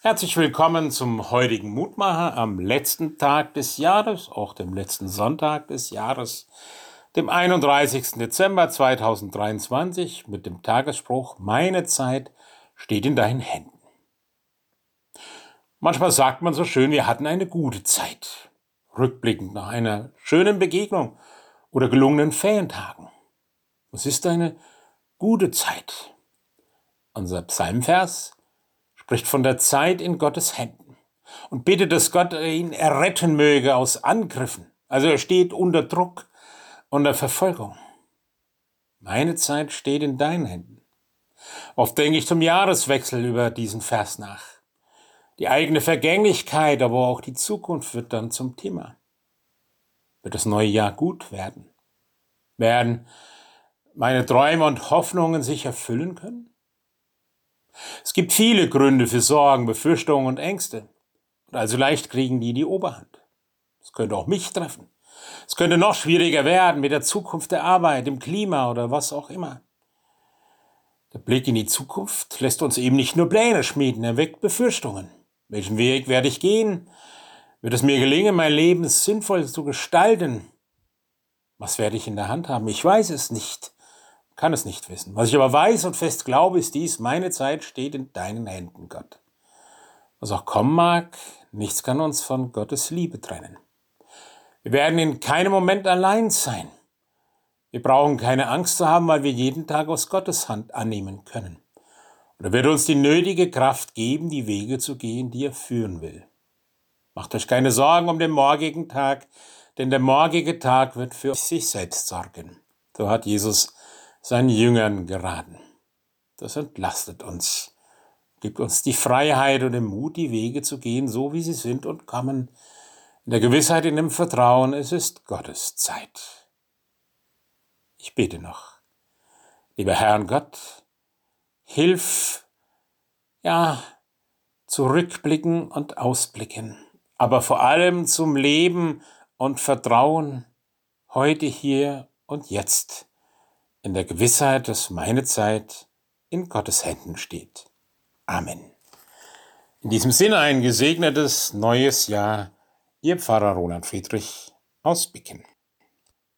Herzlich willkommen zum heutigen Mutmacher am letzten Tag des Jahres, auch dem letzten Sonntag des Jahres, dem 31. Dezember 2023 mit dem Tagesspruch Meine Zeit steht in deinen Händen. Manchmal sagt man so schön, wir hatten eine gute Zeit, rückblickend nach einer schönen Begegnung oder gelungenen Ferientagen. Was ist eine gute Zeit? Unser Psalmvers spricht von der Zeit in Gottes Händen und bittet, dass Gott ihn erretten möge aus Angriffen. Also er steht unter Druck, unter Verfolgung. Meine Zeit steht in deinen Händen. Oft denke ich zum Jahreswechsel über diesen Vers nach. Die eigene Vergänglichkeit, aber auch die Zukunft wird dann zum Thema. Wird das neue Jahr gut werden? Werden meine Träume und Hoffnungen sich erfüllen können? Es gibt viele Gründe für Sorgen, Befürchtungen und Ängste. Und also leicht kriegen die die Oberhand. Es könnte auch mich treffen. Es könnte noch schwieriger werden mit der Zukunft der Arbeit, dem Klima oder was auch immer. Der Blick in die Zukunft lässt uns eben nicht nur Pläne schmieden, er weckt Befürchtungen. Welchen Weg werde ich gehen? Wird es mir gelingen, mein Leben sinnvoll zu gestalten? Was werde ich in der Hand haben? Ich weiß es nicht kann es nicht wissen. Was ich aber weiß und fest glaube, ist dies, meine Zeit steht in deinen Händen, Gott. Was auch kommen mag, nichts kann uns von Gottes Liebe trennen. Wir werden in keinem Moment allein sein. Wir brauchen keine Angst zu haben, weil wir jeden Tag aus Gottes Hand annehmen können. Und er wird uns die nötige Kraft geben, die Wege zu gehen, die er führen will. Macht euch keine Sorgen um den morgigen Tag, denn der morgige Tag wird für sich selbst sorgen. So hat Jesus seinen Jüngern geraten. Das entlastet uns, gibt uns die Freiheit und den Mut, die Wege zu gehen, so wie sie sind und kommen, in der Gewissheit, in dem Vertrauen, es ist Gottes Zeit. Ich bete noch. Lieber Herrn Gott, hilf, ja, zurückblicken und ausblicken, aber vor allem zum Leben und Vertrauen heute hier und jetzt in der Gewissheit, dass meine Zeit in Gottes Händen steht. Amen. In diesem Sinne ein gesegnetes neues Jahr, Ihr Pfarrer Roland Friedrich aus Bicken.